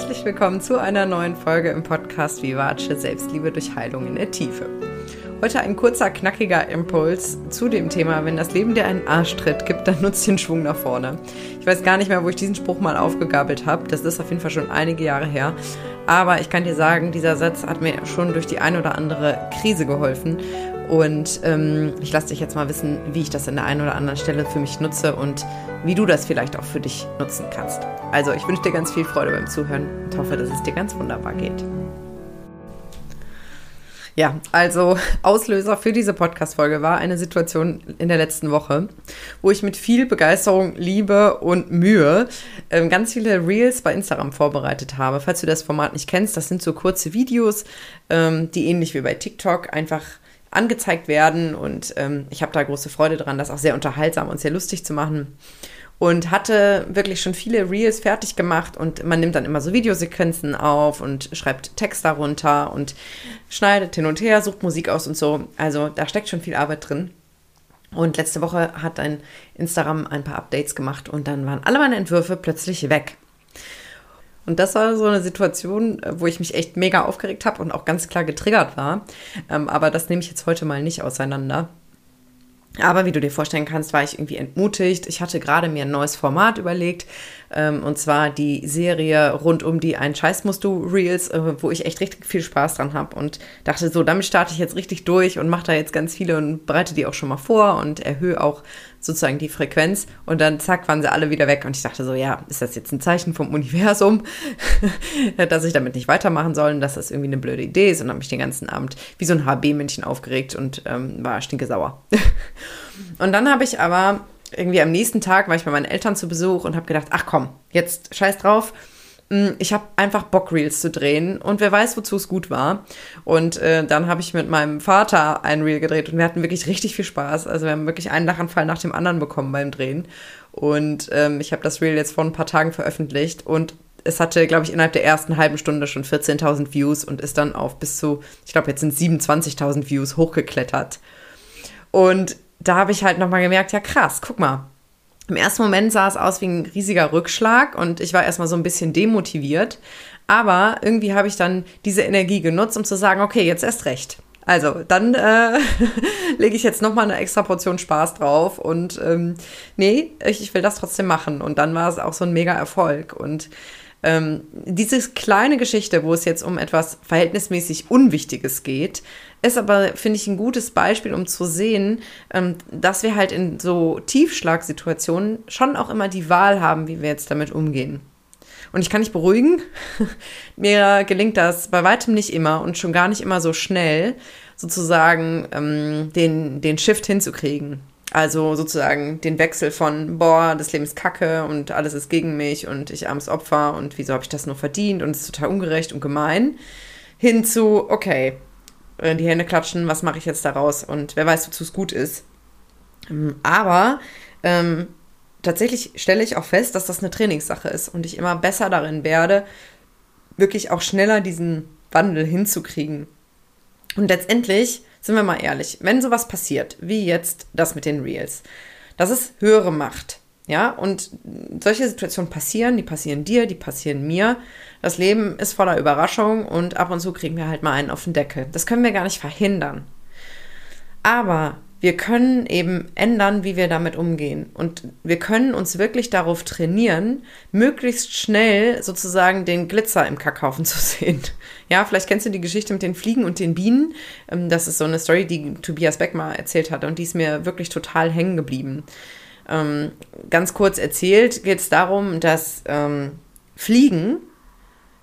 herzlich willkommen zu einer neuen Folge im Podcast Vivace Selbstliebe durch Heilung in der Tiefe. Heute ein kurzer, knackiger Impuls zu dem Thema, wenn das Leben dir einen Arsch tritt, gibt, dann nutzt den Schwung nach vorne. Ich weiß gar nicht mehr, wo ich diesen Spruch mal aufgegabelt habe. Das ist auf jeden Fall schon einige Jahre her. Aber ich kann dir sagen, dieser Satz hat mir schon durch die ein oder andere Krise geholfen. Und ähm, ich lasse dich jetzt mal wissen, wie ich das in der einen oder anderen Stelle für mich nutze und wie du das vielleicht auch für dich nutzen kannst. Also ich wünsche dir ganz viel Freude beim Zuhören und hoffe, dass es dir ganz wunderbar geht. Ja, also Auslöser für diese Podcast-Folge war eine Situation in der letzten Woche, wo ich mit viel Begeisterung, Liebe und Mühe ähm, ganz viele Reels bei Instagram vorbereitet habe. Falls du das Format nicht kennst, das sind so kurze Videos, ähm, die ähnlich wie bei TikTok einfach angezeigt werden und ähm, ich habe da große Freude dran, das auch sehr unterhaltsam und sehr lustig zu machen und hatte wirklich schon viele Reels fertig gemacht und man nimmt dann immer so Videosequenzen auf und schreibt Text darunter und schneidet hin und her, sucht Musik aus und so. Also da steckt schon viel Arbeit drin. Und letzte Woche hat ein Instagram ein paar Updates gemacht und dann waren alle meine Entwürfe plötzlich weg. Und das war so eine Situation, wo ich mich echt mega aufgeregt habe und auch ganz klar getriggert war. Ähm, aber das nehme ich jetzt heute mal nicht auseinander. Aber wie du dir vorstellen kannst, war ich irgendwie entmutigt. Ich hatte gerade mir ein neues Format überlegt, ähm, und zwar die Serie rund um die Ein Scheiß musst du Reels, äh, wo ich echt richtig viel Spaß dran habe und dachte so, damit starte ich jetzt richtig durch und mache da jetzt ganz viele und bereite die auch schon mal vor und erhöhe auch sozusagen die Frequenz. Und dann zack, waren sie alle wieder weg. Und ich dachte so, ja, ist das jetzt ein Zeichen vom Universum, dass ich damit nicht weitermachen soll und dass das irgendwie eine blöde Idee ist. Und habe mich den ganzen Abend wie so ein HB-Männchen aufgeregt und ähm, war stinkesauer. und dann habe ich aber irgendwie am nächsten Tag war ich bei meinen Eltern zu Besuch und habe gedacht, ach komm, jetzt scheiß drauf. Mm, ich habe einfach Bock, Reels zu drehen und wer weiß, wozu es gut war. Und äh, dann habe ich mit meinem Vater ein Reel gedreht und wir hatten wirklich richtig viel Spaß. Also wir haben wirklich einen Lachanfall nach dem anderen bekommen beim Drehen. Und ähm, ich habe das Reel jetzt vor ein paar Tagen veröffentlicht und es hatte, glaube ich, innerhalb der ersten halben Stunde schon 14.000 Views und ist dann auf bis zu, ich glaube, jetzt sind 27.000 Views hochgeklettert. Und da habe ich halt nochmal gemerkt, ja krass, guck mal. Im ersten Moment sah es aus wie ein riesiger Rückschlag und ich war erstmal so ein bisschen demotiviert. Aber irgendwie habe ich dann diese Energie genutzt, um zu sagen, okay, jetzt erst recht. Also, dann äh, lege ich jetzt nochmal eine extra Portion Spaß drauf und ähm, nee, ich, ich will das trotzdem machen. Und dann war es auch so ein mega Erfolg. Und ähm, diese kleine Geschichte, wo es jetzt um etwas verhältnismäßig Unwichtiges geht, ist aber, finde ich, ein gutes Beispiel, um zu sehen, ähm, dass wir halt in so Tiefschlagsituationen schon auch immer die Wahl haben, wie wir jetzt damit umgehen. Und ich kann dich beruhigen, mir gelingt das bei weitem nicht immer und schon gar nicht immer so schnell, sozusagen ähm, den, den Shift hinzukriegen. Also sozusagen den Wechsel von, boah, das Leben ist kacke und alles ist gegen mich und ich armes Opfer und wieso habe ich das nur verdient und es ist total ungerecht und gemein, hin zu, okay, äh, die Hände klatschen, was mache ich jetzt daraus und wer weiß, wozu es gut ist. Ähm, aber ähm, tatsächlich stelle ich auch fest, dass das eine Trainingssache ist und ich immer besser darin werde, wirklich auch schneller diesen Wandel hinzukriegen. Und letztendlich sind wir mal ehrlich, wenn sowas passiert, wie jetzt das mit den Reels, das ist höhere Macht. Ja, und solche Situationen passieren, die passieren dir, die passieren mir. Das Leben ist voller Überraschungen und ab und zu kriegen wir halt mal einen auf den Deckel. Das können wir gar nicht verhindern. Aber wir können eben ändern, wie wir damit umgehen. Und wir können uns wirklich darauf trainieren, möglichst schnell sozusagen den Glitzer im Kackhaufen zu sehen. Ja, vielleicht kennst du die Geschichte mit den Fliegen und den Bienen. Ähm, das ist so eine Story, die Tobias Beck mal erzählt hat und die ist mir wirklich total hängen geblieben. Ähm, ganz kurz erzählt geht es darum, dass ähm, Fliegen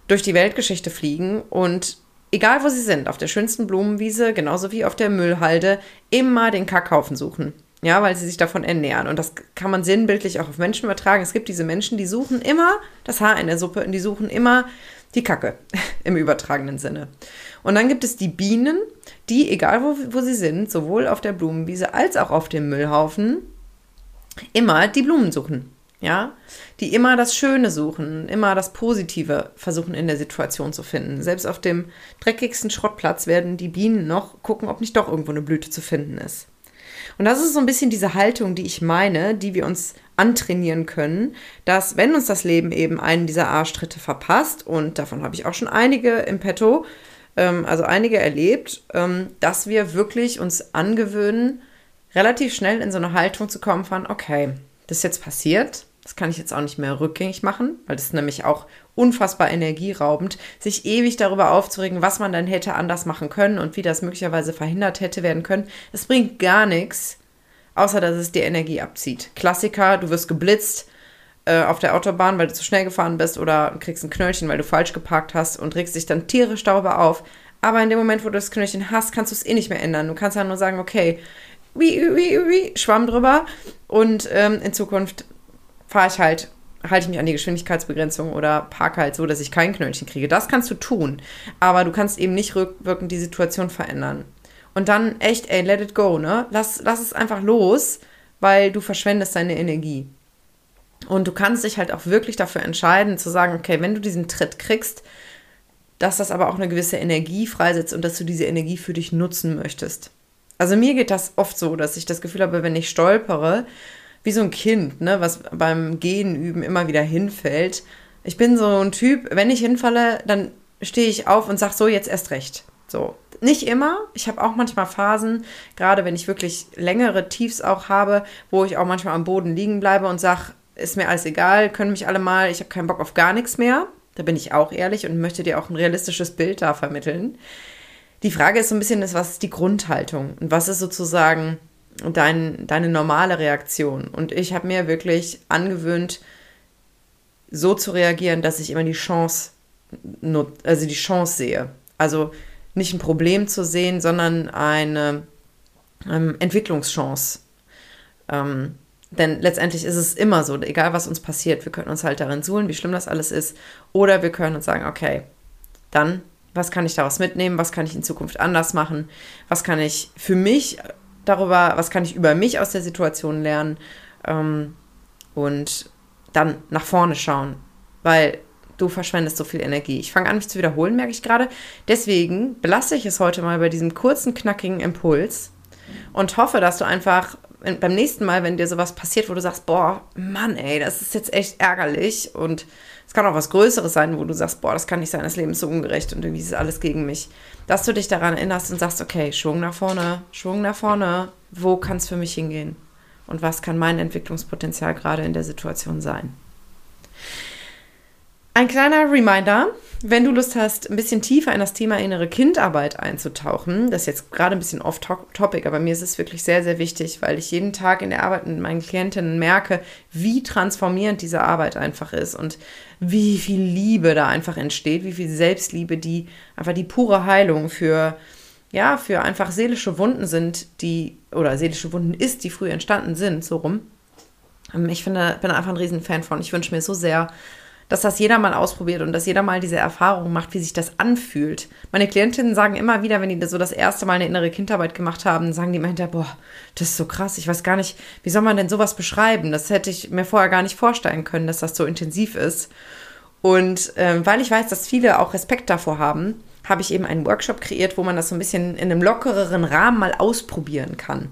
durch die Weltgeschichte fliegen und egal wo sie sind, auf der schönsten Blumenwiese, genauso wie auf der Müllhalde, immer den Kackhaufen suchen. Ja, weil sie sich davon ernähren. Und das kann man sinnbildlich auch auf Menschen übertragen. Es gibt diese Menschen, die suchen immer das Haar in der Suppe und die suchen immer die Kacke im übertragenen Sinne. Und dann gibt es die Bienen, die, egal wo, wo sie sind, sowohl auf der Blumenwiese als auch auf dem Müllhaufen, immer die Blumen suchen ja, die immer das Schöne suchen, immer das Positive versuchen in der Situation zu finden. Selbst auf dem dreckigsten Schrottplatz werden die Bienen noch gucken, ob nicht doch irgendwo eine Blüte zu finden ist. Und das ist so ein bisschen diese Haltung, die ich meine, die wir uns antrainieren können, dass wenn uns das Leben eben einen dieser Arschtritte verpasst, und davon habe ich auch schon einige im Petto, ähm, also einige erlebt, ähm, dass wir wirklich uns angewöhnen, relativ schnell in so eine Haltung zu kommen von, okay, das ist jetzt passiert, das kann ich jetzt auch nicht mehr rückgängig machen, weil das ist nämlich auch unfassbar energieraubend, sich ewig darüber aufzuregen, was man dann hätte anders machen können und wie das möglicherweise verhindert hätte werden können. Es bringt gar nichts, außer dass es dir Energie abzieht. Klassiker, du wirst geblitzt äh, auf der Autobahn, weil du zu schnell gefahren bist oder kriegst ein Knöllchen, weil du falsch geparkt hast und regst dich dann tierisch darüber auf. Aber in dem Moment, wo du das Knöllchen hast, kannst du es eh nicht mehr ändern. Du kannst ja nur sagen, okay, wie, wie, wie, Schwamm drüber und ähm, in Zukunft fahre ich halt, halte ich mich an die Geschwindigkeitsbegrenzung oder parke halt so, dass ich kein Knöllchen kriege. Das kannst du tun, aber du kannst eben nicht rückwirkend die Situation verändern. Und dann echt, ey, let it go, ne? Lass, lass es einfach los, weil du verschwendest deine Energie. Und du kannst dich halt auch wirklich dafür entscheiden, zu sagen, okay, wenn du diesen Tritt kriegst, dass das aber auch eine gewisse Energie freisetzt und dass du diese Energie für dich nutzen möchtest. Also mir geht das oft so, dass ich das Gefühl habe, wenn ich stolpere, wie so ein Kind, ne, was beim Gehen üben immer wieder hinfällt. Ich bin so ein Typ, wenn ich hinfalle, dann stehe ich auf und sage so jetzt erst recht. So. Nicht immer. Ich habe auch manchmal Phasen, gerade wenn ich wirklich längere Tiefs auch habe, wo ich auch manchmal am Boden liegen bleibe und sage, ist mir alles egal, können mich alle mal, ich habe keinen Bock auf gar nichts mehr. Da bin ich auch ehrlich und möchte dir auch ein realistisches Bild da vermitteln. Die Frage ist so ein bisschen, was ist die Grundhaltung und was ist sozusagen dein, deine normale Reaktion? Und ich habe mir wirklich angewöhnt, so zu reagieren, dass ich immer die Chance, also die Chance sehe. Also nicht ein Problem zu sehen, sondern eine ähm, Entwicklungschance. Ähm, denn letztendlich ist es immer so, egal was uns passiert, wir können uns halt darin suhlen, wie schlimm das alles ist. Oder wir können uns sagen, okay, dann, was kann ich daraus mitnehmen? Was kann ich in Zukunft anders machen? Was kann ich für mich darüber, was kann ich über mich aus der Situation lernen? Ähm, und dann nach vorne schauen. Weil du verschwendest so viel Energie. Ich fange an, mich zu wiederholen, merke ich gerade. Deswegen belasse ich es heute mal bei diesem kurzen, knackigen Impuls und hoffe, dass du einfach beim nächsten Mal, wenn dir sowas passiert, wo du sagst, boah, Mann, ey, das ist jetzt echt ärgerlich und kann auch was Größeres sein, wo du sagst, boah, das kann nicht sein, das Leben ist so ungerecht und irgendwie ist alles gegen mich, dass du dich daran erinnerst und sagst, okay, Schwung nach vorne, Schwung nach vorne, wo kann es für mich hingehen und was kann mein Entwicklungspotenzial gerade in der Situation sein. Ein kleiner Reminder, wenn du Lust hast, ein bisschen tiefer in das Thema innere Kindarbeit einzutauchen, das ist jetzt gerade ein bisschen off-topic, aber mir ist es wirklich sehr, sehr wichtig, weil ich jeden Tag in der Arbeit mit meinen Klientinnen merke, wie transformierend diese Arbeit einfach ist und wie viel Liebe da einfach entsteht, wie viel Selbstliebe, die einfach die pure Heilung für, ja, für einfach seelische Wunden sind, die, oder seelische Wunden ist, die früh entstanden sind, so rum. Ich finde, bin einfach ein Riesenfan von. Ich wünsche mir so sehr, dass das jeder mal ausprobiert und dass jeder mal diese Erfahrung macht, wie sich das anfühlt. Meine Klientinnen sagen immer wieder, wenn die so das erste Mal eine innere Kindarbeit gemacht haben, sagen die immer hinterher, boah, das ist so krass, ich weiß gar nicht, wie soll man denn sowas beschreiben? Das hätte ich mir vorher gar nicht vorstellen können, dass das so intensiv ist. Und äh, weil ich weiß, dass viele auch Respekt davor haben, habe ich eben einen Workshop kreiert, wo man das so ein bisschen in einem lockereren Rahmen mal ausprobieren kann.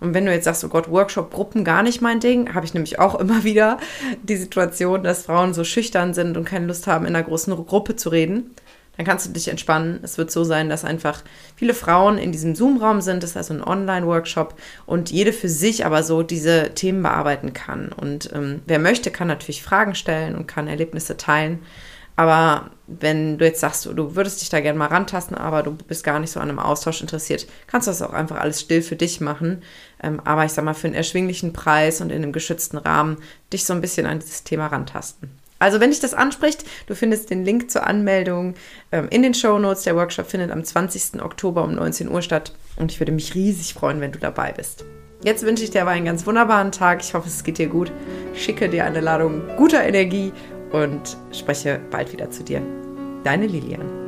Und wenn du jetzt sagst, oh Gott, Workshop-Gruppen gar nicht mein Ding, habe ich nämlich auch immer wieder die Situation, dass Frauen so schüchtern sind und keine Lust haben, in einer großen Gruppe zu reden. Dann kannst du dich entspannen. Es wird so sein, dass einfach viele Frauen in diesem Zoom-Raum sind. Das ist also ein Online-Workshop und jede für sich aber so diese Themen bearbeiten kann. Und ähm, wer möchte, kann natürlich Fragen stellen und kann Erlebnisse teilen. Aber wenn du jetzt sagst, du würdest dich da gerne mal rantasten, aber du bist gar nicht so an einem Austausch interessiert, kannst du das auch einfach alles still für dich machen. Ähm, aber ich sag mal, für einen erschwinglichen Preis und in einem geschützten Rahmen dich so ein bisschen an dieses Thema rantasten. Also, wenn dich das anspricht, du findest den Link zur Anmeldung ähm, in den Show Notes. Der Workshop findet am 20. Oktober um 19 Uhr statt und ich würde mich riesig freuen, wenn du dabei bist. Jetzt wünsche ich dir aber einen ganz wunderbaren Tag. Ich hoffe, es geht dir gut. Schicke dir eine Ladung guter Energie und spreche bald wieder zu dir. Deine Lilian.